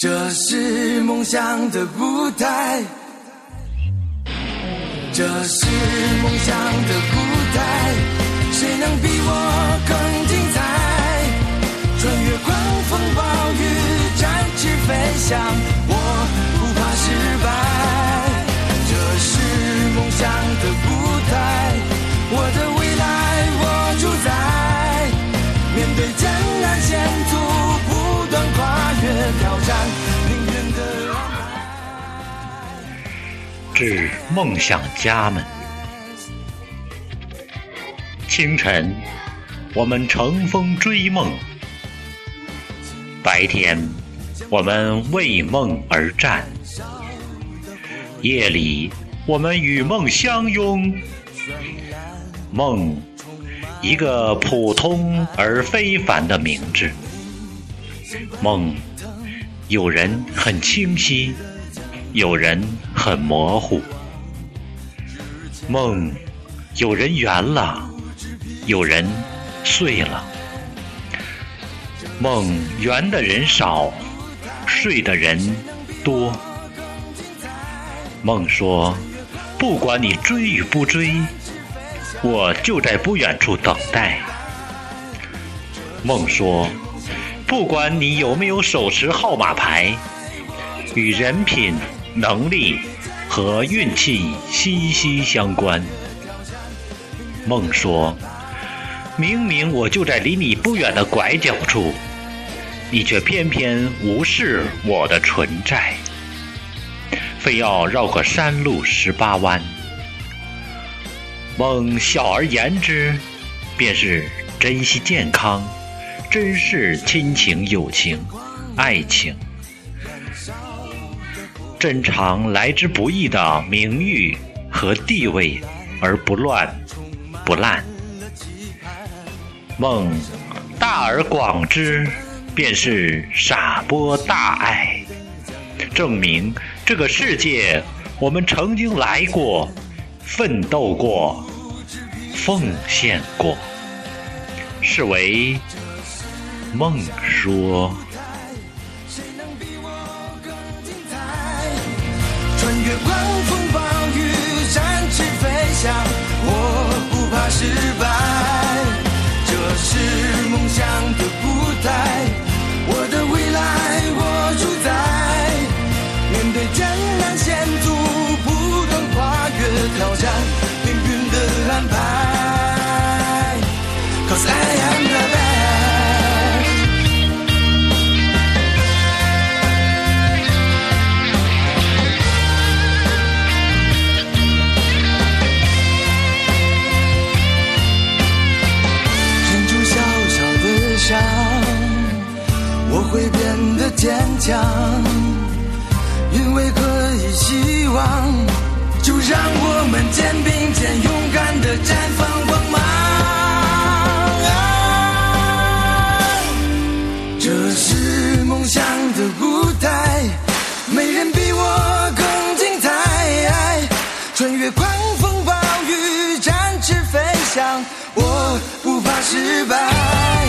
这是梦想的舞台，这是梦想的舞台，谁能比我更精彩？穿越狂风暴雨，展翅飞翔，我不怕失败。这是梦想的舞是梦想家们，清晨，我们乘风追梦；白天，我们为梦而战；夜里，我们与梦相拥。梦，一个普通而非凡的名字。梦，有人很清晰，有人很模糊。梦，有人圆了，有人碎了。梦圆的人少，睡的人多。梦说：“不管你追与不追，我就在不远处等待。”梦说：“不管你有没有手持号码牌，与人品、能力和运气息息相关。”梦说：“明明我就在离你不远的拐角处，你却偏偏无视我的存在。”非要绕过山路十八弯。梦小而言之，便是珍惜健康，珍视亲情、友情、爱情，珍藏来之不易的名誉和地位，而不乱不烂。梦大而广之，便是傻播大爱。证明这个世界，我们曾经来过，奋斗过，奉献过，是为梦说。会变得坚强，因为可以希望，就让我们肩并肩，勇敢的绽放光芒。这是梦想的舞台，没人比我更精彩。穿越狂风暴雨，展翅飞翔，我不怕失败。